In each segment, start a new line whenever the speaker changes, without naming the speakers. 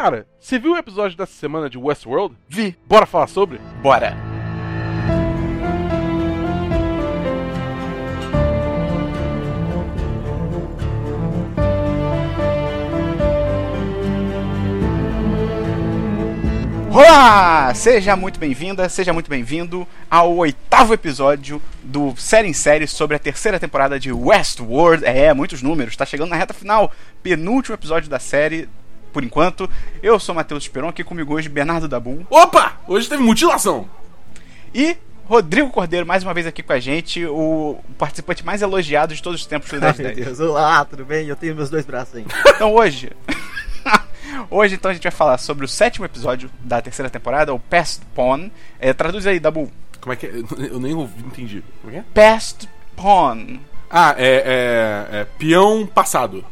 Cara, você viu o episódio dessa semana de Westworld?
Vi.
Bora falar sobre?
Bora. Olá! Seja muito bem-vinda, seja muito bem-vindo ao oitavo episódio do Série em Série sobre a terceira temporada de Westworld. É, muitos números, tá chegando na reta final. Penúltimo episódio da série, por enquanto. Eu sou Matheus Esperon, aqui comigo hoje Bernardo Dabu.
Opa! Hoje teve mutilação!
E Rodrigo Cordeiro, mais uma vez aqui com a gente, o participante mais elogiado de todos os tempos do
Ai,
10
meu
10.
Deus, olá, tudo bem? Eu tenho meus dois braços ainda.
Então hoje. hoje então a gente vai falar sobre o sétimo episódio da terceira temporada, o Past Pawn. É, traduz aí, Dabu.
Como é que é? Eu nem ouvi, entendi. Como é que é?
Past Pawn.
Ah, é, é, é peão passado.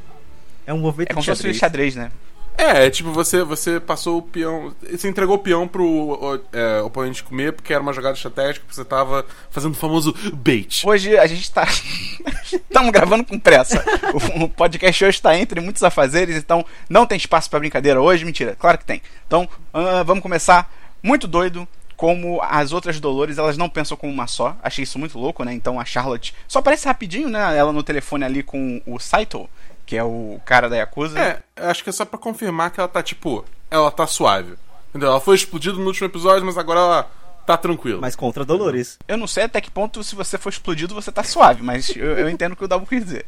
É um movimento
É como
de
se fosse
xadrez.
xadrez, né?
É, é tipo, você, você passou o peão. Você entregou o peão pro o, é, oponente comer porque era uma jogada estratégica, porque você tava fazendo o famoso bait.
Hoje a gente tá. Estamos gravando com pressa. O, o podcast hoje está entre muitos afazeres, então não tem espaço para brincadeira hoje. Mentira, claro que tem. Então ah, vamos começar muito doido. Como as outras Dolores, elas não pensam como uma só. Achei isso muito louco, né? Então a Charlotte só aparece rapidinho, né? Ela no telefone ali com o Saito, que é o cara da Yakuza.
É, acho que é só pra confirmar que ela tá, tipo, ela tá suave. Entendeu? Ela foi explodida no último episódio, mas agora ela tá tranquila.
Mas contra Dolores.
Eu não sei até que ponto, se você for explodido, você tá suave, mas eu, eu entendo o que o Dabu quis dizer.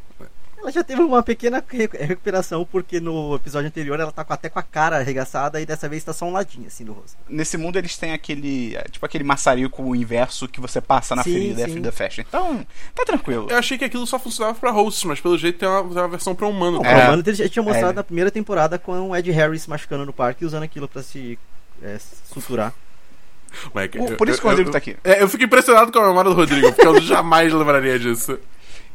Ela já teve uma pequena re- recuperação, porque no episódio anterior ela tá até com a cara arregaçada e dessa vez tá só um ladinho assim no rosto.
Nesse mundo eles têm aquele. Tipo aquele maçarico inverso que você passa na
Sim,
ferida
sim.
da festa. Então, tá tranquilo.
Eu achei que aquilo só funcionava pra hosts, mas pelo jeito tem uma, tem uma versão pra humano.
Não,
também.
É.
o Mano já tinha mostrado
É.
na primeira temporada com o Ed Harris machucando no parque e usando aquilo pra se é, suturar.
Moleque,
Por-
eu-
por isso que o
eu-
Rodrigo
eu-
tá aqui.
É, eu fico impressionado com a memória do Rodrigo, porque eu jamais lembraria disso.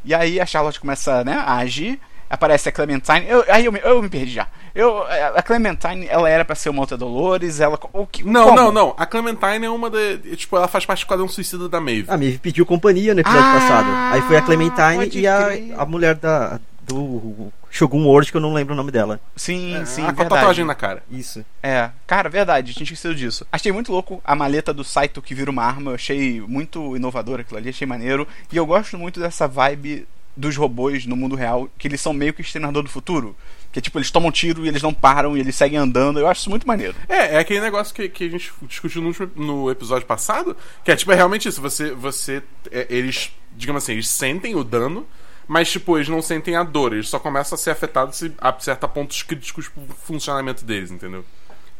E aí a Charlotte começa né, a agir. Aparece a Clementine. Eu, aí eu, me- eu me perdi já. Eu, a Clementine, ela era pra ser uma outra Dolores. Ela. O que,
Não,
como?
não, não. A Clementine é uma da. Tipo, ela faz parte do quadrão suicida da Maeve.
A Maeve pediu companhia no episódio
Ah,
passado. Aí foi a Clementine e a,
crer.
a mulher da, do Shogun World, que eu não lembro o nome dela.
Sim,
É,
sim.
a com a tatuagem na cara.
Isso.
É, cara, verdade, tinha esquecido disso. Achei muito louco a maleta do Saito que vira uma arma, eu achei muito inovador aquilo ali, achei maneiro. E eu gosto muito dessa vibe dos robôs no mundo real, que eles são meio que exterminador do futuro. Que tipo, eles tomam tiro e eles não param e eles seguem andando. Eu acho isso muito maneiro.
É, é aquele negócio que, que a gente discutiu no, último- no episódio passado, que é tipo, é realmente isso. Você. você é, eles, digamos assim, eles sentem o dano. Mas, tipo, eles não sentem a dor, eles só começam a ser afetados se acerta pontos críticos pro funcionamento deles, entendeu?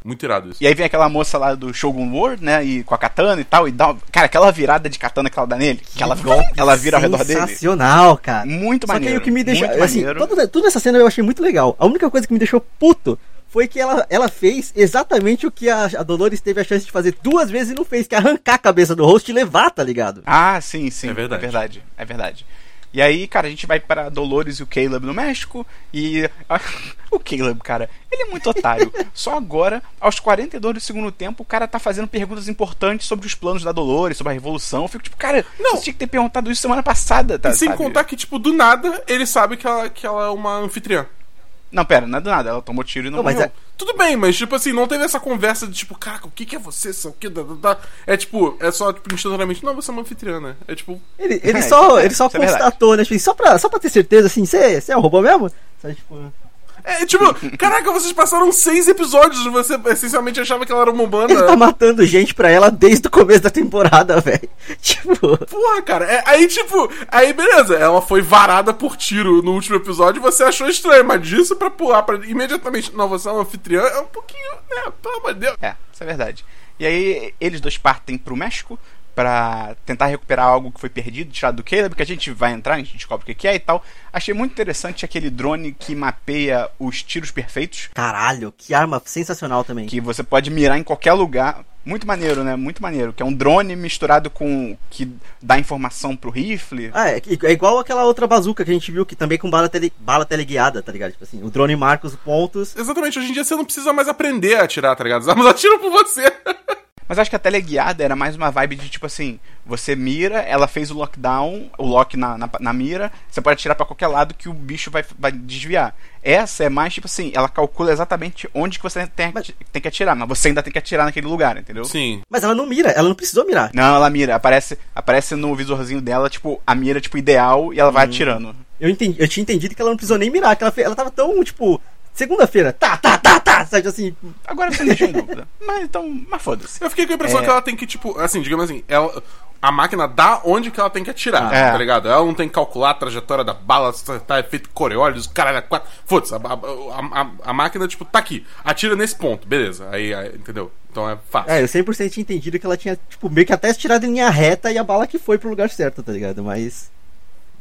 Muito irado isso.
E aí vem aquela moça lá do Shogun World, né? E com a katana e tal. E dá. uma- Cara, aquela virada de katana que ela dá nele, que ela, ela vira ao redor dele.
Sensacional, cara.
Muito
Só que aí
maneiro.
o que me deixou.
muito
Assim,
maneiro.
tudo, tudo nessa cena eu achei muito legal. A única coisa que me deixou puto foi que ela, ela fez exatamente o que a, a Dolores teve a chance de fazer duas vezes e não fez, que é arrancar a cabeça do host e levar, tá ligado?
Ah, sim, sim.
É verdade.
É verdade. É verdade. E aí, cara, a gente vai para Dolores e o Caleb no México. E o Caleb, cara, ele é muito otário. Só agora, aos 42 do segundo tempo, o cara tá fazendo perguntas importantes sobre os planos da Dolores, sobre a revolução. Eu fico tipo, cara,
Não.
você tinha que ter perguntado isso semana passada, tá?
E sem
sabe?
contar que, tipo, do nada, ele sabe que ela, que ela é uma anfitriã.
Não, pera, não é do nada. Ela tomou tiro e não,
Não, mas
morreu.
é-
Tudo bem, mas tipo assim, não teve essa conversa de tipo, caraca, o que, que é você? Sei o que, da, da, da. É tipo, é só tipo, instantaneamente, não, você é uma anfitriã, né? É tipo.
Ele, ele
É,
só,
é,
ele só
é
constatou, né? Tipo, só, pra, só pra ter certeza, assim, você é um robô mesmo? Só, tipo,
É tipo, caraca, vocês passaram seis episódios e você essencialmente achava que ela era uma humana.
ele tá matando gente pra ela desde o começo da temporada, velho. Tipo,
Porra, cara, é- aí tipo, aí beleza, ela foi varada por tiro no último episódio e você achou estranho, mas disso pra pular pra imediatamente, não, você é uma anfitriã, é um pouquinho, né, pelo amor de Deus.
É, isso é verdade. E aí eles dois partem pro México pra tentar recuperar algo que foi perdido, tirado do Caleb, que a gente vai entrar, a gente descobre o que que é e tal. Achei muito interessante aquele drone que mapeia os tiros perfeitos,
caralho, que arma sensacional também.
que você pode mirar em qualquer lugar. Muito maneiro, né? Muito maneiro. Que é um drone misturado com. que dá informação pro rifle.
Ah, é, é igual aquela outra bazuca que a gente viu, que também com bala, tele, bala teleguiada, tá ligado? Tipo assim, o drone marca os pontos.
Exatamente, hoje em dia você não precisa mais aprender a atirar, tá ligado? As armas atiram por você.
Mas acho que a teleguiada era mais uma vibe de tipo assim: você mira, ela fez o lockdown, o lock na, na, na mira, você pode atirar para qualquer lado que o bicho vai, vai desviar. Essa é mais tipo assim: ela calcula exatamente onde que você tem,
Mas-
tem que atirar, mas você ainda tem que atirar naquele lugar, entendeu?
Sim.
Mas ela não mira, ela não precisou mirar.
Não, ela mira, aparece, aparece no visorzinho dela, tipo, a mira, tipo, ideal e ela
Hum.
vai atirando.
Eu, entendi, eu tinha entendido que ela não precisou nem mirar, que ela, ela tava tão, tipo, segunda-feira, tá, tá, tá, tá, sabe assim,
Agora você me deixou em dúvida. Mas então, mas foda-se.
Eu fiquei com a impressão
É.
que ela tem que, tipo, assim, digamos assim, ela, a máquina dá onde que ela tem que atirar,
É.
tá ligado? Ela não tem que calcular a trajetória da bala, se tá efeito Coriolis, caralho, é quatro. Foda-se, a, a, a- a máquina, tipo, tá aqui, atira nesse ponto, beleza. Aí, aí, entendeu? Então é fácil.
É, eu 100% tinha entendido que ela tinha, tipo, meio que até tirado em linha reta e a bala que foi pro lugar certo, tá ligado? Mas,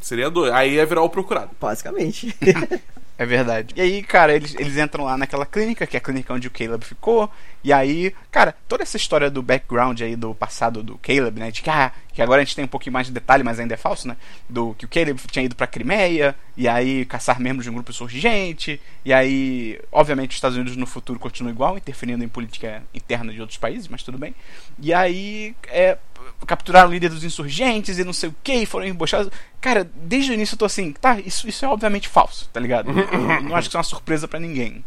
Seria doido. Aí ia virar o procurado.
basicamente.
É verdade. E aí, cara, eles, eles entram lá naquela clínica, que é a clínica onde o Caleb ficou. E aí, cara, toda essa história do background aí do passado do Caleb, né? De que, ah, que agora a gente tem um pouquinho mais de detalhe, mas ainda é falso, né? Do que o Caleb tinha ido pra Crimeia, e aí caçar membros de um grupo insurgente. E aí, obviamente, os Estados Unidos no futuro continuam igual, interferindo em política interna de outros países, mas tudo bem. E aí, é, capturaram o líder dos insurgentes e não sei o que, e foram embochados. Cara, desde o início eu tô assim, tá, isso, isso é obviamente falso, tá ligado? Eu não acho que isso é uma surpresa pra ninguém.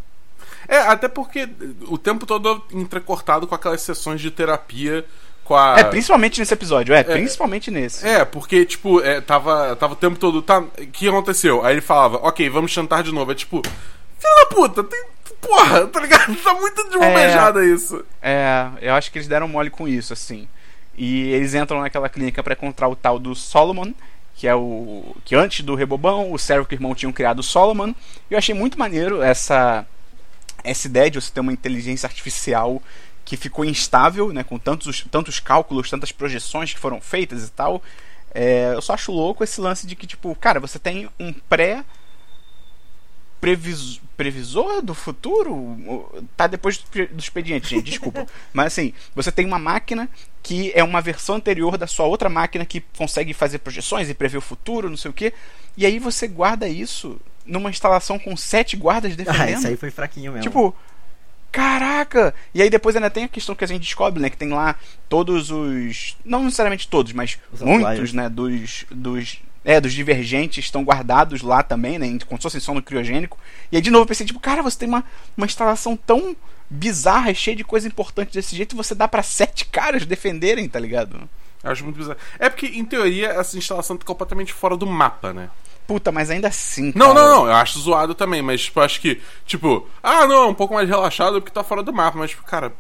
É, até porque o tempo todo entrecortado com aquelas sessões de terapia a.
É, principalmente nesse episódio, é, principalmente nesse.
É, porque, tipo, é, tava, tava o tempo todo. Tá, o que aconteceu? Aí ele falava, ok, vamos chantar de novo. É tipo, filho da puta, tem. Porra, tá ligado? Tá muito de mão
É.
beijada isso.
É, eu acho que eles deram mole com isso, assim. E eles entram naquela clínica pra encontrar o tal do Solomon, que é o. que antes do Rebobão, o Servo e o irmão tinham criado o Solomon. E eu achei muito maneiro essa. essa ideia de você ter uma inteligência artificial que ficou instável, né, com tantos, tantos cálculos, tantas projeções que foram feitas e tal. É, eu só acho louco esse lance de que, tipo, cara, você tem um pré previs, previsor do futuro? Tá depois do do expediente, gente, desculpa. Mas assim, você tem uma máquina que é uma versão anterior da sua outra máquina que consegue fazer projeções e prever o futuro, não sei o quê. E aí você guarda isso numa instalação com sete guardas defendendo.
ah, isso aí foi fraquinho mesmo.
Tipo, caraca! E aí depois ainda tem a questão que a gente descobre, né? Que tem lá todos os. Não necessariamente todos, mas
Os
muitos,
outliers.
né? Dos. dos é, dos divergentes estão guardados lá também, né? Como se fossem só no criogênico. E aí de novo eu pensei, tipo, cara, você tem uma, uma instalação tão bizarra, cheia de coisa importante desse jeito, você dá pra sete caras defenderem, tá ligado?
Eu acho muito bizarro. É porque, em teoria, essa instalação tá completamente fora do mapa, né?
Puta, mas ainda assim.
Não,
cara,
não, não, eu acho zoado também, mas, tipo, acho que, tipo, ah, não, é um pouco mais relaxado porque tá fora do mapa, mas, tipo, cara.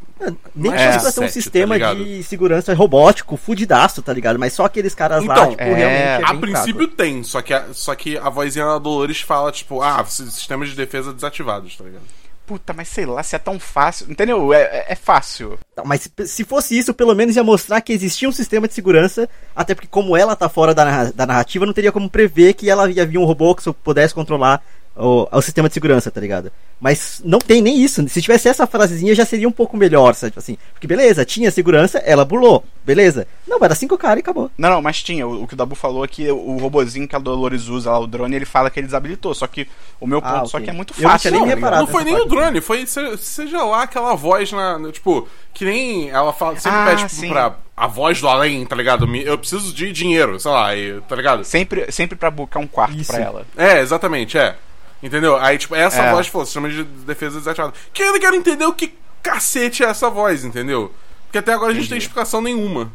Nem
mais
que
é,
fosse pra ter um
tá
sistema
ligado?
de segurança robótico, fudidaço, tá ligado? Mas só aqueles caras lá,
Então,
tipo,
é,
realmente é
A
bem
princípio
fraco.
tem, só que, a, só que a vozinha da Dolores fala, tipo, ah, sistemas de defesa desativados, tá ligado?
Puta, mas sei lá, se é tão fácil. Entendeu? É, é- é fácil.
Tá, Mas se- se fosse isso, pelo menos ia mostrar que existia um sistema de segurança, até porque como ela tá fora da, da narrativa, não teria como prever que ela ia vir um robô que só pudesse controlar o, o sistema de segurança, tá ligado? Mas não tem nem isso. Se tivesse essa frasezinha já seria um pouco melhor, sabe? Tipo Assim, porque beleza, tinha segurança, ela burlou, beleza. Não, era cinco caras e acabou.
Não, não, mas tinha. O, o que o Dabu falou é que o, o robozinho que a Dolores usa lá, o drone, ele fala que ele desabilitou. Só que o meu ponto
Ah,
só
ok.
que é muito
Eu não
fácil. tá
reparado.
ligado?
Não foi nem o drone, foi se- seja lá aquela voz na. na- Tipo, que nem ela fala, sempre
Ah,
pede tipo,
sim.
pra a voz do além, tá ligado? Eu preciso de dinheiro, sei lá, e- tá ligado?
Sempre, sempre pra buscar um quarto
Isso.
pra ela.
É, exatamente, é. Entendeu? Aí, tipo, essa
É.
voz falou, sistema de defesa desativado. Que eu ainda quero entender o que cacete é essa voz, entendeu? Porque até agora a gente não tem explicação nenhuma.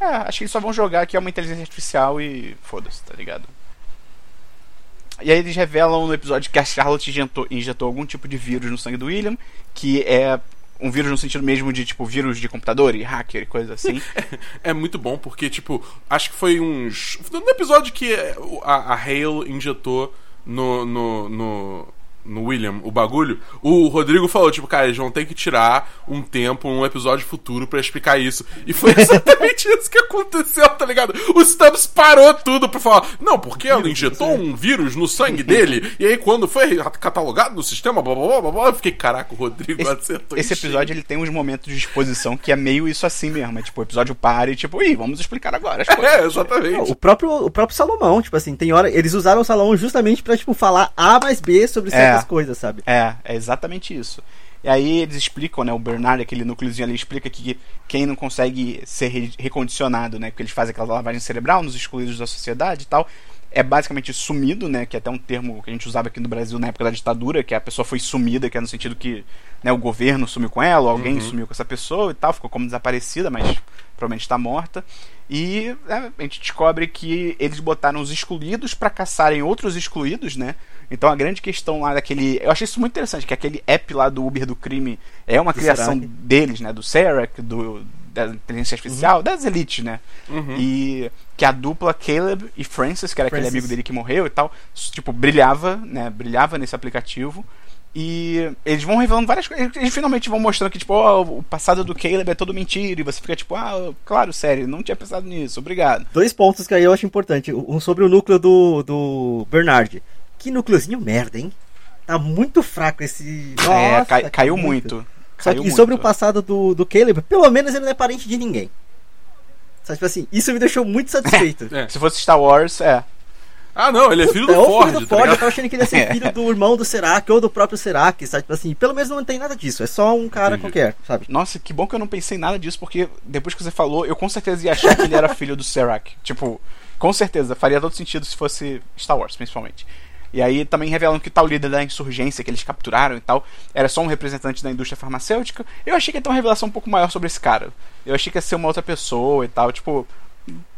É, acho que eles só vão jogar que é uma inteligência artificial e foda-se, tá ligado? E aí eles revelam no episódio que a Charlotte injetou, injetou algum tipo de vírus no sangue do William, que é um vírus no sentido mesmo de, tipo, vírus de computador e hacker e coisa assim.
É muito bom porque, tipo, acho que foi uns. No episódio que a, a Hale injetou no, no, no, no William o bagulho, o Rodrigo falou, tipo, cara, eles vão ter que tirar um tempo, um episódio futuro pra explicar isso. E foi exatamente isso que aconteceu, tá ligado? O Stubbs parou tudo pra falar, não, porque ela injetou um vírus no sangue dele, e aí quando foi catalogado no sistema, blá blá blá blá, blá eu fiquei, caraca, o Rodrigo
Esse,
acertou
esse
em cheio."
episódio ele tem uns momentos de exposição que é meio isso assim mesmo. É tipo, o episódio para e tipo, ih, vamos explicar agora as coisas.
É, exatamente.
O próprio, o próprio Salomão, tipo assim, tem hora. Eles usaram o Salomão justamente pra, tipo, falar A mais B sobre certas
É.
coisas, sabe?
É, é exatamente isso. E aí eles explicam, né? O Bernard, aquele núcleozinho ali, explica que quem não consegue ser re recondicionado, né? Porque eles fazem aquela lavagem cerebral nos excluídos da sociedade e tal é basicamente sumido, né? Que é até um termo que a gente usava aqui no Brasil na época da ditadura, que a pessoa foi sumida, que é no sentido que né, o governo sumiu com ela, ou alguém uhum. sumiu com essa pessoa e tal, ficou como desaparecida, mas provavelmente está morta. E né, a gente descobre que eles botaram os excluídos para caçarem outros excluídos, né? Então a grande questão lá daquele. Eu achei isso muito interessante, que aquele app lá do Uber do crime é uma do criação Serac. deles, né? Do Serac, do, da inteligência artificial, uhum. das elites, né? Uhum. E que a dupla Caleb e Francis, que era Francis. aquele amigo dele que morreu e tal, tipo, brilhava, né? Brilhava nesse aplicativo. E eles vão revelando várias coisas. Eles finalmente vão mostrando que, tipo, oh, o passado do Caleb é todo mentira. E você fica tipo, ah, claro, sério, não tinha pensado nisso, obrigado.
Dois pontos que aí eu acho importante. Um sobre o núcleo do, do Bernard. Que núcleozinho merda, hein? Tá muito fraco esse.
É, Nossa, é, cai, caiu muito. muito.
Só que sobre o passado do, do Caleb, pelo menos ele não é parente de ninguém. Sabe, tipo assim, isso me deixou muito satisfeito.
É. Se fosse Star Wars, é.
Ah, não, ele é filho Puta, do é Ford. Filho do tá Ford,
eu tava achando que ele ia ser filho do irmão do Serac ou do próprio Serac, sabe? Tipo assim, pelo menos não tem nada disso, é só um cara Entendi. qualquer, sabe?
Nossa, que bom que eu não pensei nada disso, porque depois que você falou, eu com certeza ia achar que ele era filho do Serac. Tipo, com certeza, faria todo sentido se fosse Star Wars, principalmente. E aí também revelam que tal líder da insurgência que eles capturaram e tal era só um representante da indústria farmacêutica. Eu achei que ia ter uma revelação um pouco maior sobre esse cara. Eu achei que ia ser uma outra pessoa e tal. Tipo,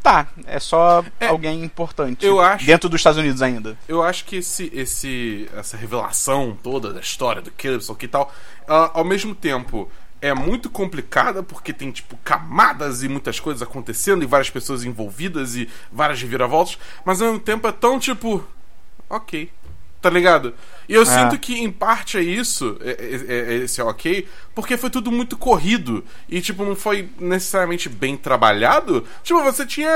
tá, é só é, alguém importante.
Eu acho,
dentro dos Estados Unidos ainda.
Eu acho que esse, esse, essa revelação toda da história do Caleb e tal, ela, ao mesmo tempo é muito complicada porque tem tipo camadas e muitas coisas acontecendo e várias pessoas envolvidas e várias reviravoltas, mas ao mesmo tempo é tão tipo ok. Tá ligado? E eu é. sinto que em parte é isso, é, é, é, esse é ok, porque foi tudo muito corrido e, tipo, não foi necessariamente bem trabalhado. Tipo, você tinha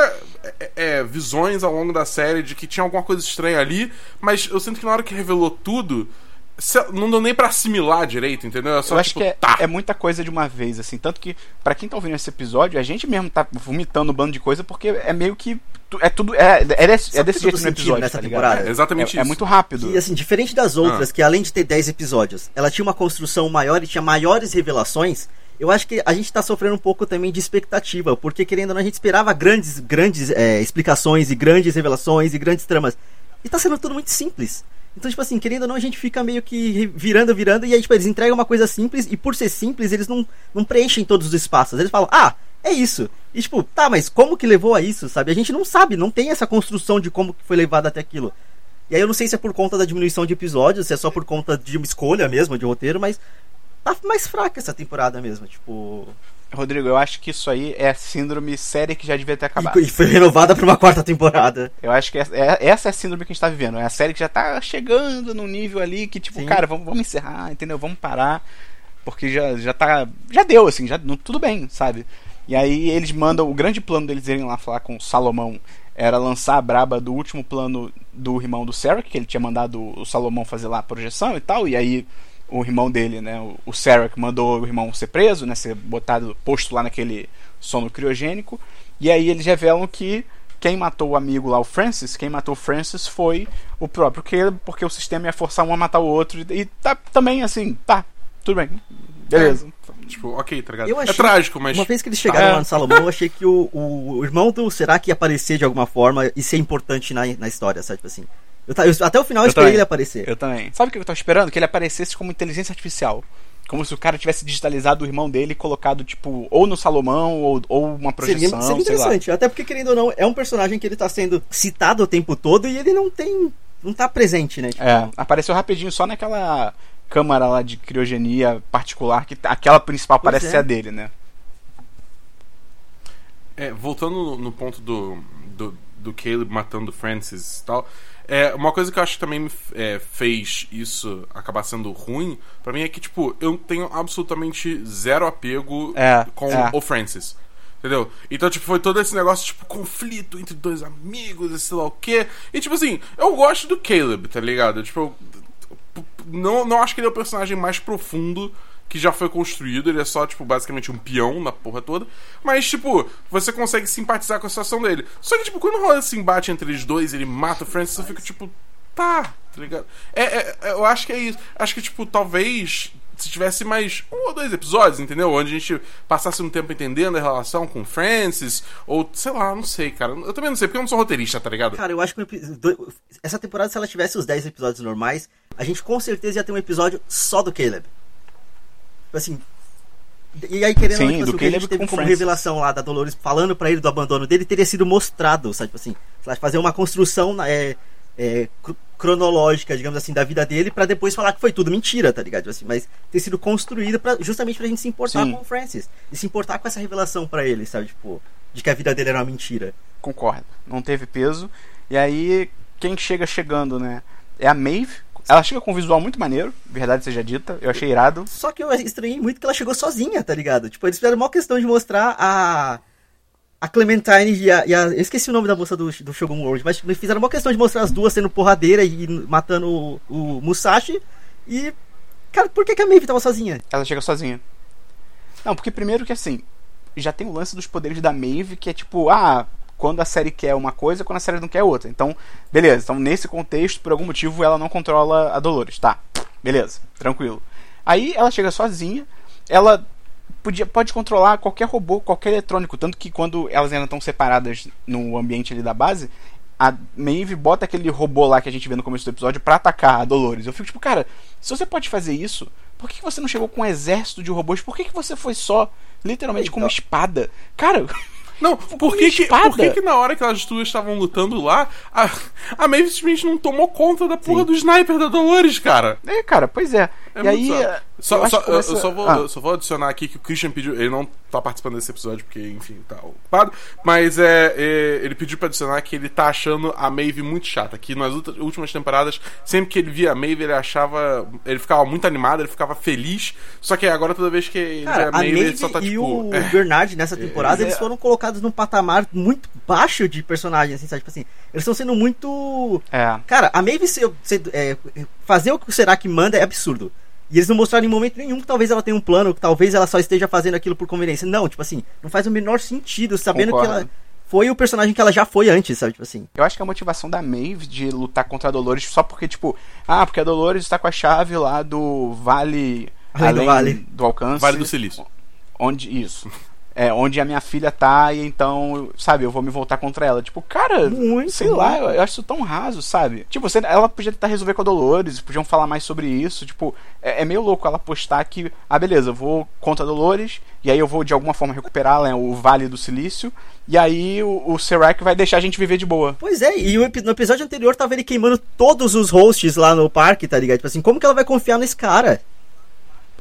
é, é, visões ao longo da série de que tinha alguma coisa estranha ali, mas eu sinto que na hora que revelou tudo, não deu nem para assimilar direito, entendeu?
É só, eu acho tipo, que é, tá. é, muita coisa de uma vez, assim. Tanto que, para quem tá ouvindo esse episódio, a gente mesmo tá vomitando um bando de coisa porque é meio que. É tudo. É, é, desse, é desse jeito no episódio. Nessa tá temporada.
É, exatamente
é, é, muito rápido.
E assim, diferente das outras, ah. que além de ter 10 episódios, ela tinha uma construção maior e tinha maiores revelações. Eu acho que a gente tá sofrendo um pouco também de expectativa, porque querendo ou não, a gente esperava grandes, grandes é, explicações e grandes revelações e grandes tramas. E tá sendo tudo muito simples. Então, tipo assim, querendo ou não, a gente fica meio que virando, virando, e aí, tipo, eles entregam uma coisa simples, e por ser simples, eles não, não preenchem todos os espaços. Eles falam, ah, é isso. E tipo, tá, mas como que levou a isso, sabe? A gente não sabe, não tem essa construção de como que foi levado até aquilo. E aí eu não sei se é por conta da diminuição de episódios, se é só por conta de uma escolha mesmo, de roteiro, mas tá mais fraca essa temporada mesmo, tipo...
Rodrigo, eu acho que isso aí é síndrome série que já devia ter acabado.
E foi renovada para uma quarta temporada.
Eu acho que é, essa é a síndrome que a gente tá vivendo. É a série que já tá chegando num nível ali que, tipo, Sim. cara, vamos, vamos encerrar, entendeu? Vamos parar. Porque já, já tá. Já deu, assim, já tudo bem, sabe? E aí eles mandam. O grande plano deles irem lá falar com o Salomão era lançar a braba do último plano do irmão do Sarah, que ele tinha mandado o Salomão fazer lá a projeção e tal. E aí o irmão dele, né, o que mandou o irmão ser preso, né, ser botado, posto lá naquele sono criogênico. E aí eles revelam que quem matou o amigo lá, o Francis, quem matou o Francis foi o próprio Caleb, porque o sistema ia forçar um a matar o outro. E tá também assim, tá, tudo bem. Beleza.
É, tipo, ok, tá ligado? é trágico, mas.
Uma vez que eles chegaram tá. lá no Salomão, eu achei que o, o, o irmão do será que ia aparecer de alguma forma e ser importante na, na história, sabe? Tipo assim. Eu, eu, até o final eu, esperei também. ele aparecer.
Eu também. Sabe o que eu tava esperando? Que ele aparecesse como inteligência artificial. Como se o cara tivesse digitalizado o irmão dele e colocado, tipo, ou no Salomão, ou, ou uma projeção. Seria, seria interessante.
Até porque, querendo ou não, é um personagem que ele tá sendo citado o tempo todo e ele não tem. não tá presente, né?
Tipo... É, apareceu rapidinho só naquela câmara lá de criogenia particular, que aquela principal pois parece é. ser a dele, né?
É, voltando no ponto do, do, do Caleb matando Francis e tal, é, uma coisa que eu acho que também é, fez isso acabar sendo ruim, para mim é que, tipo, eu tenho absolutamente zero apego é, com é. o Francis. Entendeu? Então, tipo, foi todo esse negócio, tipo, conflito entre dois amigos e sei lá o quê. E, tipo assim, eu gosto do Caleb, tá ligado? Tipo, eu, não, não acho que ele é o personagem mais profundo que já foi construído, ele é só, tipo, basicamente um peão na porra toda. Mas, tipo, você consegue simpatizar com a situação dele. Só que, tipo, quando rola esse embate entre eles dois, ele mata o Francis, eu fico, tipo, tá, tá ligado? É, é, é, eu acho que é isso. Acho que, tipo, talvez se tivesse mais um ou dois episódios, entendeu? Onde a gente passasse um tempo entendendo a relação com Francis, ou sei lá, não sei, cara. Eu também não sei, porque eu não sou roteirista, tá ligado?
Cara, eu acho que essa temporada, se ela tivesse os 10 episódios normais, a gente com certeza ia ter um episódio só do Caleb. Tipo Assim. E aí, querendo
Sim,
tipo, assim, o que a gente
Caleb
teve
com
como
Francis.
revelação lá da Dolores falando pra ele do abandono dele teria sido mostrado, sabe? Tipo assim, fazer uma construção é, é, cronológica, digamos assim, da vida dele pra depois falar que foi tudo mentira, tá ligado? Tipo Assim, mas ter sido construída pra, justamente pra gente se importar
Sim.
com o Francis e se importar com essa revelação pra ele, sabe? Tipo, de que a vida dele era uma mentira.
Concordo. Não teve peso. E aí, quem chega chegando, né? É a Maeve. Ela chega com um visual muito maneiro, verdade seja dita. Eu achei irado.
Só que eu estranhei muito que ela chegou sozinha, tá ligado? Tipo, eles fizeram uma questão de mostrar a. A Clementine e a, e a- Eu esqueci o nome da moça do, do Shogun World, mas fizeram uma questão de mostrar as duas sendo porradeira e matando o, o Musashi. E. Cara, por que, que a Maeve tava sozinha?
Ela chega sozinha. Não, porque primeiro que assim, já tem o lance dos poderes da Maeve, que é tipo, ah, quando a série quer uma coisa, quando a série não quer outra. Então, beleza. Então, nesse contexto, por algum motivo, ela não controla a Dolores. Tá, beleza, tranquilo. Aí ela chega sozinha, ela podia, pode controlar qualquer robô, qualquer eletrônico. Tanto que quando elas ainda estão separadas no ambiente ali da base, a Maeve bota aquele robô lá que a gente vê no começo do episódio pra atacar a Dolores. Eu fico tipo, cara, se você pode fazer isso, por que você não chegou com um exército de robôs? Por que, que você foi só, literalmente, com uma espada? Cara,
Não, por que que, por que que na hora que elas duas estavam lutando lá, a, a Maeve simplesmente não tomou conta da porra do sniper da Dolores, cara?
é, cara, pois é.
É
e aí.
bizarro.
eh,
Só,
eu
só-
começa-
eu só vou,
Ah,
eu só vou adicionar aqui que o Christian pediu. Ele não tá participando desse episódio porque, enfim, tá ocupado. Mas é, é, ele pediu pra adicionar que ele tá achando a Maeve muito chata. Que nas últimas temporadas, sempre que ele via a Maeve, ele achava. Ele ficava muito animado, ele ficava feliz. Só que agora, toda vez que ele
Cara,
vê
a
a Maeve,
Maeve
ele só tá
e
tipo.
o
é.
Bernard nessa temporada,
é-
eles foram colocados num patamar muito baixo de personagem, assim, sabe? Tipo assim, eles estão sendo muito.
É.
Cara, a Maeve ser, ser- é, fazer o que o Seraki manda é absurdo. E eles não mostraram em momento nenhum que talvez ela tenha um plano, que talvez ela só esteja fazendo aquilo por conveniência. Não, tipo assim, não faz o menor sentido, sabendo
Concordo.
que ela foi o personagem que ela já foi antes, sabe? Tipo assim.
Eu acho que a motivação da Maeve de lutar contra a Dolores só porque, tipo, ah, porque a Dolores está com a chave lá do Vale.
Além do Vale.
do alcance.
Vale do Silício.
Onde. Isso. É, onde a minha filha tá, e então, sabe, eu vou me voltar contra ela. Tipo, cara,
Muito,
sei lá,
muito.
eu, eu acho isso tão raso, sabe? Tipo, você, ela podia tentar resolver com a Dolores, podiam falar mais sobre isso. Tipo, é, é meio louco ela postar que, ah, beleza, eu vou contra a Dolores, e aí eu vou de alguma forma recuperar né, o Vale do Silício, e aí o, o Serac vai deixar a gente viver de boa.
Pois é, e no episódio anterior tava ele queimando todos os hosts lá no parque, tá ligado? Tipo assim, como que ela vai confiar nesse cara?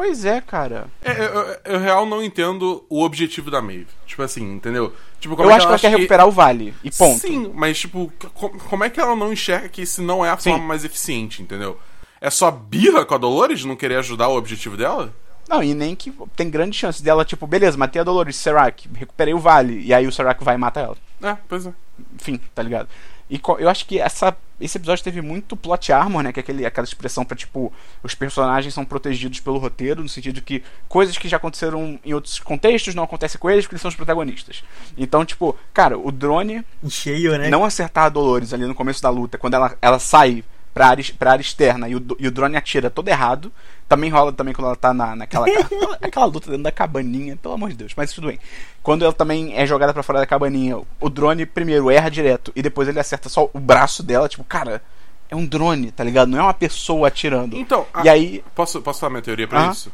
Pois é, cara.
É, eu, eu, real não entendo o objetivo da Maeve. Tipo assim, entendeu? Tipo,
eu
é
acho que ela quer recuperar o Vale, e ponto.
Sim, mas tipo, co- como é que ela não enxerga que esse não é a
Sim.
forma mais eficiente, entendeu? É só birra com a Dolores não querer ajudar o objetivo dela?
Não, e nem que tem grande chance dela, tipo, beleza, matei a Dolores, Serac, recuperei o Vale, e aí o Serac vai e mata ela.
É, pois é.
Enfim, tá ligado? E eu acho que essa, esse episódio teve muito plot armor, né? Que é aquele, aquela expressão pra, tipo, os personagens são protegidos pelo roteiro, no sentido que coisas que já aconteceram em outros contextos não acontecem com eles porque eles são os protagonistas. Então, tipo, cara, o drone
cheio, né?
não acertar a Dolores ali no começo da luta, quando ela, ela sai pra área, pra área externa e o, e o drone atira todo errado. Também rola também quando ela tá na, naquela aquela, aquela luta dentro da cabaninha, pelo amor de Deus, mas tudo bem. Quando ela também é jogada pra fora da cabaninha, o drone primeiro erra direto e depois ele acerta só o braço dela, tipo, cara, é um drone, tá ligado? Não é uma pessoa atirando.
Então, a-
E aí,
Posso, posso falar minha teoria pra
Ah.
isso?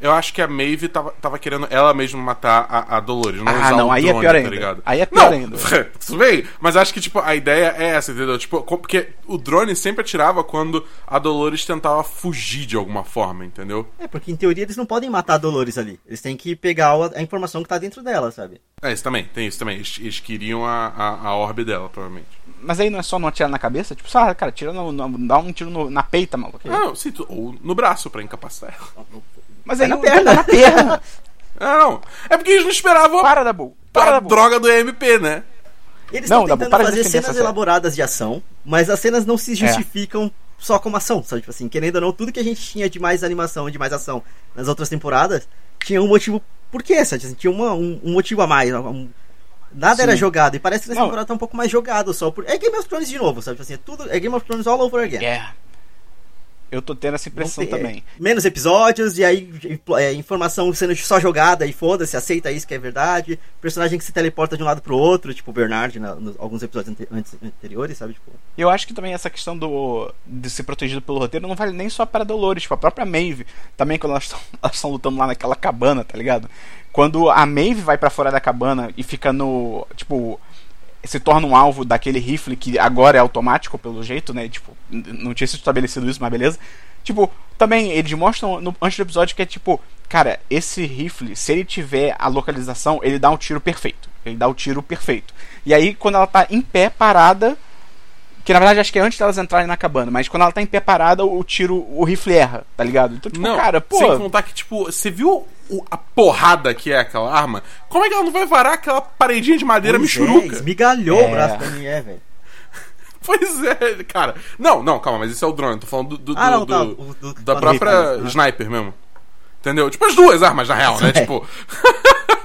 Eu acho que a Maeve tava, tava querendo ela mesma matar a, a Dolores, não
Ah,
usar
não,
o
aí é
drone,
pior
tá
ainda.
ligado?
Aí é pior
não,
ainda.
Tudo bem, mas acho que, tipo, a ideia é essa, entendeu? Tipo, porque o drone sempre atirava quando a Dolores tentava fugir de alguma forma, entendeu?
É, porque em teoria eles não podem matar a Dolores ali. Eles têm que pegar a, informação que tá dentro dela, sabe?
É, isso também, tem isso também. Eles, eles queriam a, a, a orbe dela, provavelmente.
mas aí não é só não atirar na cabeça? Tipo, sabe, cara, tira no, no- dá um tiro no- na peita, maluco.
Não, sim, tu- ou no braço pra incapacitar ela.
Mas
Vai
aí
na perna.
na perna.
Ah, não. É porque eles não esperavam
Para da bull.
a
Para da bull.
droga do MP, né?
Eles
Não,
estão
Dabu,
tentando
de
fazer cenas elaboradas de ação, mas as cenas não se
É.
justificam só como ação, sabe? Tipo assim, querendo ou não, tudo que a gente tinha de mais animação, de mais ação nas outras temporadas, tinha um motivo. Por quê, sabe? Assim, Tinha uma- um, um motivo a mais. um- nada
Sim.
era jogado. E parece que nessa
Não.
temporada tá um pouco mais jogado só. Por... É Game of Thrones de novo, sabe? Tipo assim, é tudo. É Game of Thrones all over again.
Yeah. Eu tô tendo essa impressão
ter
também.
Menos episódios, e aí é, informação sendo só jogada e foda-se, aceita isso que é verdade. Personagem que se teleporta de um lado pro outro, tipo o Bernard, na, nos, alguns episódios ante, antes, anteriores, sabe? Tipo,
Eu acho que também essa questão do de ser protegido pelo roteiro não vale nem só para Dolores, tipo, a própria Maeve, também quando elas estão lutando lá naquela cabana, tá ligado? Quando a Maeve vai pra fora da cabana e fica no, tipo, se torna um alvo daquele rifle que agora é automático pelo jeito, né? Tipo, não tinha sido estabelecido isso, mas beleza. Tipo, também eles mostram no, antes do episódio que é tipo, cara, esse rifle, se ele tiver a localização, ele dá um tiro perfeito. Ele dá o tiro perfeito. E aí, quando ela tá em pé, parada, que na verdade acho que é antes delas entrarem na cabana, mas quando ela tá em pé parada, o tiro, o rifle erra, tá ligado? Então, tipo,
Não,
cara, pô.
sem contar que, tipo, você viu o- a porrada que é aquela arma? Como é que ela não vai varar aquela paredinha de madeira
pois é,
michuruca?
esmigalhou
É.
o braço da mulher, velho.
Pois é, cara. Não, não, calma, mas esse é o drone. Tô falando do, do-
Ah, não,
do-
tá,
do-
o do-
da própria
rifle, né?
sniper mesmo. Entendeu? Tipo, as duas armas, na real, né?
É.
Tipo,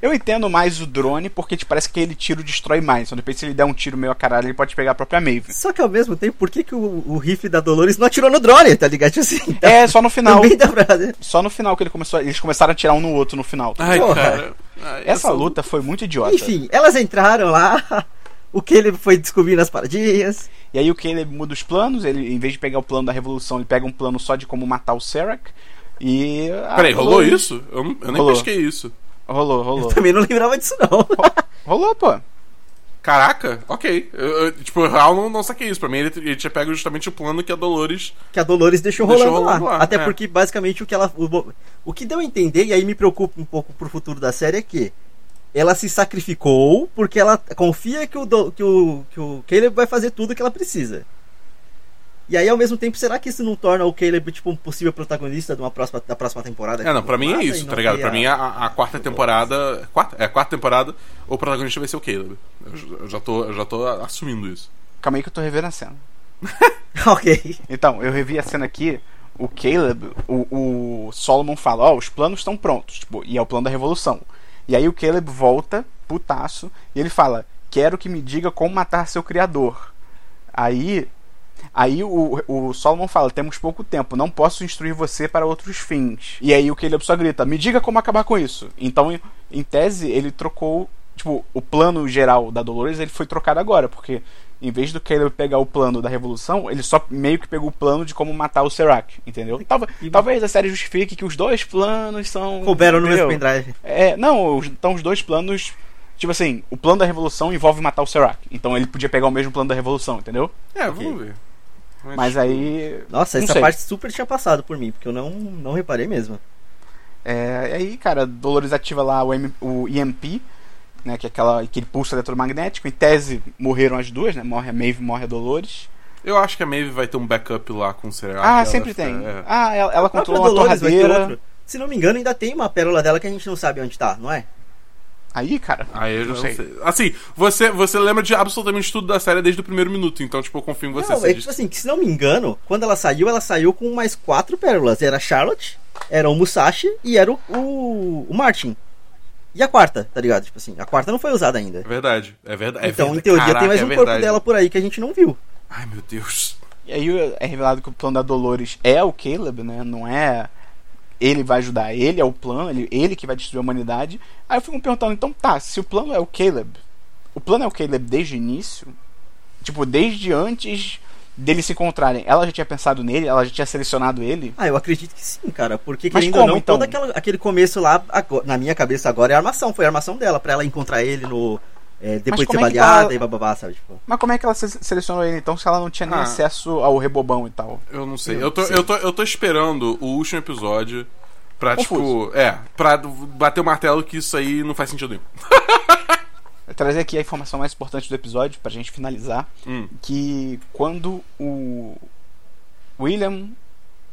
Eu entendo mais o drone porque te parece que ele tiro destrói mais. Então, depois, se ele der um tiro meio a caralho, ele pode pegar a própria Maeve.
Só que ao mesmo tempo, por que, que o, o rifle da Dolores não atirou no drone, tá ligado? Tipo assim,
É, só no final.
também dá pra...
Só no final que ele começou, eles começaram a tirar um no outro no final.
ai,
Porra.
cara. Ai,
Essa luta foi muito idiota.
Enfim, elas entraram lá, o que ele foi descobrindo as paradinhas.
E aí o Caleb muda os planos, ele, em vez de pegar o plano da revolução, ele pega um plano só de como matar o Serac. E. ah,
Peraí, rolou isso? Eu, eu nem
Rolou.
pesquei isso.
Rolou, rolou.
Também não lembrava disso, não.
rolou, pô.
Caraca, ok. Eu, eu, tipo, eu real não, não saquei isso. Pra mim, ele, ele tinha pego justamente o plano que a Dolores.
que a Dolores deixou,
Deixou
rolando,
rolando
lá.
lá,
Até
é.
porque, basicamente, o que ela. O, o que deu a entender, e aí me preocupa um pouco pro futuro da série, é que ela se sacrificou porque ela confia que o, que o, que o Caleb vai fazer tudo que ela precisa. E aí, ao mesmo tempo, será que isso não torna o Caleb tipo, um possível protagonista de uma próxima, da próxima temporada?
É, não, pra mim é isso, tá ligado? Pra
a-
mim, a, a quarta temporada. Quarta, é, a quarta temporada, o protagonista vai ser o Caleb. Eu, eu já tô, eu já tô assumindo isso.
Calma aí que eu tô revendo a cena.
ok.
Então, eu revi a cena aqui. O Caleb, o, o Solomon fala: Ó, os planos estão prontos. Tipo, e é o plano da revolução. E aí o Caleb volta, putaço, e ele fala: Quero que me diga como matar seu criador. Aí. Aí o, o Solomon fala: Temos pouco tempo, não posso instruir você para outros fins. E aí o Caleb só grita: Me diga como acabar com isso. Então, em, em tese, ele trocou. Tipo, o plano geral da Dolores ele foi trocado agora, porque em vez do Caleb pegar o plano da revolução, ele só meio que pegou o plano de como matar o Serac, entendeu? Talvez,
E-
talvez a série justifique que os dois planos são.
Couberam no mesmo pendrive.
É, não, os- então os dois planos. Tipo assim, o plano da revolução envolve matar o Serac. Então ele podia pegar o mesmo plano da revolução, entendeu?
É, vamos ver.
Mas aí.
Nossa, essa
sei.
parte super tinha passado por mim, porque eu não, não reparei mesmo.
É, aí, cara, Dolores ativa lá o, M- o EMP, né? Que é aquela, aquele pulso eletromagnético. Em tese, morreram as duas, né? Morre a Maeve, morre a Dolores.
Eu acho que a Maeve vai ter um backup lá com o Serac.
ah, sempre tem.
é.
Ah, ela, ela
A
controla uma
Dolores vai ter
torradeira.
outro. Se não me engano, ainda tem uma pérola dela que a gente não sabe onde tá, não é?
Aí, cara.
Aí eu já
não sei.
sei. Assim, você, você lembra de absolutamente tudo da série desde o primeiro minuto, então, tipo, eu confio em você.
não, é tipo assim, que se não me engano, quando ela saiu, ela saiu com mais quatro pérolas. Era a Charlotte, era o Musashi e era o, o, o Martin. E a quarta, tá ligado? Tipo assim, a quarta não foi usada ainda.
É verdade, é verdade. é
então,
verdade.
em teoria,
Caraca,
tem mais
é
um corpo
verdade.
dela por aí que a gente não viu.
Ai, meu Deus.
E aí é revelado que o plano da Dolores é o Caleb, né? Não é ele vai ajudar, ele é o plano, ele, ele que vai destruir a humanidade. Aí eu fico me perguntando, então tá, se o plano é o Caleb, o plano é o Caleb desde o início? Tipo, desde antes deles se encontrarem, ela já tinha pensado nele, ela já tinha selecionado ele.
Ah, eu acredito que sim, cara. Porque,
Mas
querendo
como,
não,
então?
todo aquela- aquele começo lá, agora- na minha cabeça agora, é a armação. Foi a armação dela, pra ela encontrar ele no. É, depois de ser
é
baleada
ela-
e bababá, sabe? Tipo,
Mas como é que ela se- selecionou ele então se ela não tinha nem
Ah.
acesso ao rebobão e tal?
Eu não sei.
Eu
Eu tô,
sei.
eu tô, eu tô esperando o último episódio pra,
Confuso.
tipo. É, pra bater o martelo que isso aí não faz sentido nenhum.
Trazer aqui a informação mais importante do episódio pra gente finalizar.
Hum.
que quando o William,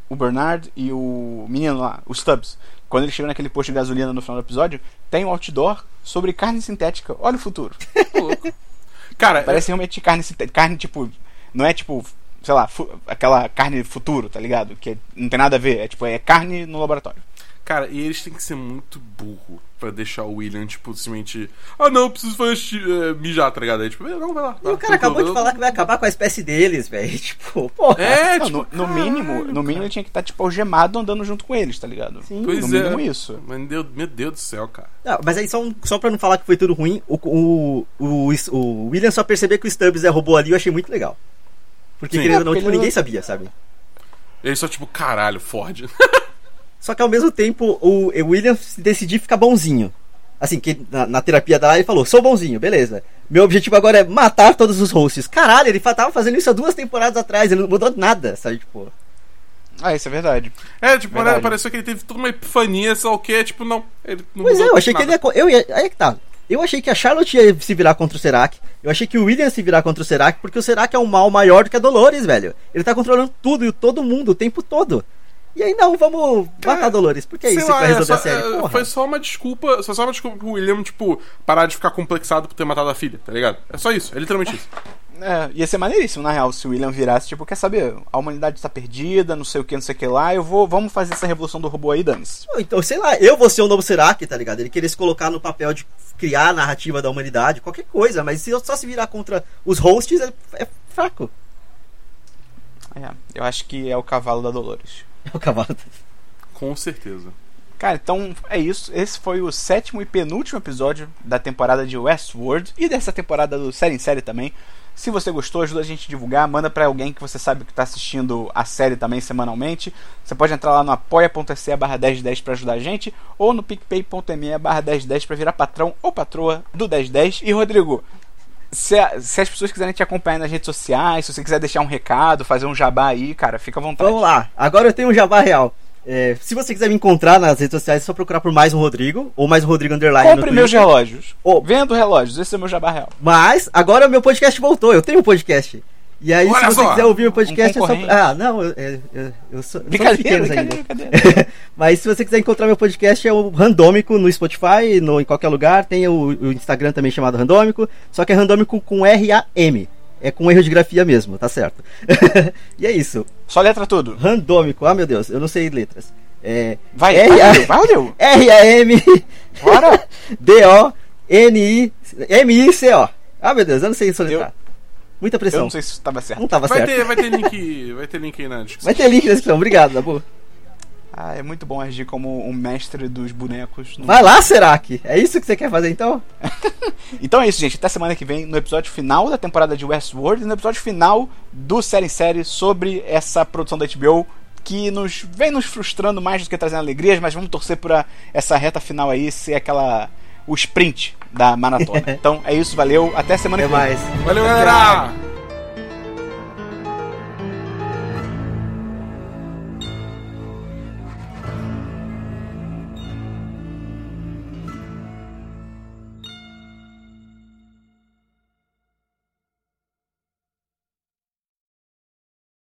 o Bernard e o menino lá, o Stubbs, quando eles chegam naquele posto de gasolina no final do episódio, tem um outdoor sobre carne sintética. Olha o futuro.
Cara,
Parece realmente carne sintética. Carne tipo. Não é tipo. Sei lá, aquela carne futuro, tá ligado? Que não tem nada a ver. É tipo, é carne no laboratório.
Cara, e eles têm que ser muito burro pra deixar o William, tipo, simplesmente. Ah, não, preciso fazer é, mijar, tá ligado? Aí, tipo, não, vai lá.
E o cara acabou de falar que vai acabar com a espécie deles, velho. Tipo, porra.
É,
Não,
tipo.
no, no
caralho,
mínimo, no mínimo ele tinha que estar tipo algemado andando junto com eles, tá ligado?
Sim.
Pois
no
é.
mínimo isso.
Mas Deus, meu Deus do céu, cara.
Não, mas aí só, só pra não falar que foi tudo ruim, o, o, o, o William só perceber que o Stubbs é robô ali eu achei muito legal. Porque
Sim.
querendo
É,
ou não,
porque
tipo,
ele
ninguém
não-
sabia, sabe?
Ele só, tipo, caralho, Ford.
Só que ao mesmo tempo o, William decidiu ficar bonzinho. Assim, que na, na terapia dela ele falou, sou bonzinho, beleza. Meu objetivo agora é matar todos os hosts. Caralho, ele tava fazendo isso há duas temporadas atrás, ele não mudou nada, sabe? Tipo,
Ah, isso é verdade.
É, tipo,
Verdade.
pareceu que ele teve toda uma epifania, sei lá o que, tipo, não. Ele não
Pois é,
mudou
eu achei que ele
nada.
ia. Eu ia. Aí é que tá. Eu achei que a Charlotte ia se virar contra o Serac. Eu achei que o William ia se virar contra o Serac, porque o Serac é um mal maior do que a Dolores, velho. Ele tá controlando tudo e todo mundo o tempo todo. E aí, não, vamos matar a Dolores. Porque é isso que
lá,
vai
é
resolver
só-
a série.
é,
Porra.
foi só uma desculpa. Foi só uma desculpa pro William, tipo, parar de ficar complexado por ter matado a filha, tá ligado? É só isso, é literalmente isso.
É, ia ser maneiríssimo, na real, se o William virasse, tipo, quer saber, a humanidade está perdida, não sei o que, não sei o que lá, eu vou, vamos fazer essa revolução do robô aí, dane-se.
Ou Então, sei lá, eu vou ser o novo Serac, tá ligado? Ele querer se colocar no papel de criar a narrativa da humanidade, qualquer coisa, mas se eu só se virar contra os hosts é, é fraco.
É, eu acho que é o cavalo da Dolores.
É o cavalo.
Com certeza.
Cara, então é isso. Esse foi o sétimo e penúltimo episódio da temporada de Westworld e dessa temporada do Série em Série também. Se você gostou, ajuda a gente a divulgar, manda pra alguém que você sabe que tá assistindo a série também semanalmente. Você pode entrar lá no apoia.se barra 1010 pra ajudar a gente, ou no picpay.me barra 1010 pra virar patrão ou patroa do 1010. E Rodrigo, se, se as pessoas quiserem te acompanhar nas redes sociais, se você quiser deixar um recado, fazer um jabá aí, cara, fica à vontade.
Vamos lá, agora eu tenho um jabá real. É, se você quiser me encontrar nas redes sociais, é só procurar por mais um Rodrigo, ou mais um Rodrigo Underline no
Compre meus relógios.
Ô.
Vendo relógios, esse é o meu jabá real.
Mas agora o meu podcast voltou, eu tenho um podcast. E aí,
Olha
se você
só,
quiser ouvir o podcast,
um
é só. Ah, não, eu, eu, eu, sou.
Brincadeira, brincadeira,
ainda.
brincadeira.
Mas se você quiser encontrar meu podcast, é o Randômico no Spotify, no, em qualquer lugar. Tem o, o Instagram também chamado Randômico, só que é Randômico com R-A-M. É com erro de grafia mesmo, tá certo. e é isso.
Só letra tudo.
Randômico, ah meu Deus, eu não sei letras. É.
Vai,
R-
Rodrigo, vai, Rodrigo.
R-A-M.
Bora.
D-O-N-I-M-I-C-O. Ah, meu Deus, eu não sei soletrar. Muita
Eu
pressão.
não sei se isso tava certo.
Não tava
Vai
certo.
ter, vai ter link. Vai ter link aí na descrição.
Vai ter link na descrição. Obrigado, Dabu.
Ah, é muito bom agir como um mestre dos bonecos. no-
Vai lá, Serac. É isso que você quer fazer então?
Então é isso, gente. Até semana que vem, no episódio final da temporada de Westworld e no episódio final do Série em Série sobre essa produção da HBO que nos vem nos frustrando mais do que trazendo alegrias, mas vamos torcer pra essa reta final aí ser aquela. o sprint da maratona. então é isso, valeu. Até semana
Até
que vem.
mais.
Valeu, galera!